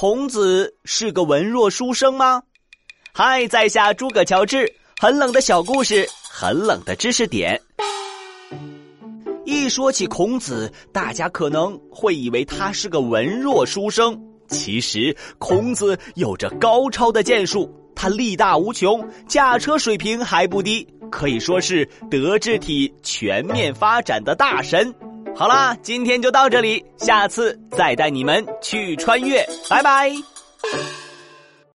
孔子是个文弱书生吗？嗨，在下诸葛乔治，很冷的小故事，很冷的知识点。一说起孔子，大家可能会以为他是个文弱书生，其实孔子有着高超的剑术，他力大无穷，驾车水平还不低，可以说是德智体全面发展的大神。好啦，今天就到这里，下次再带你们去穿越，拜拜。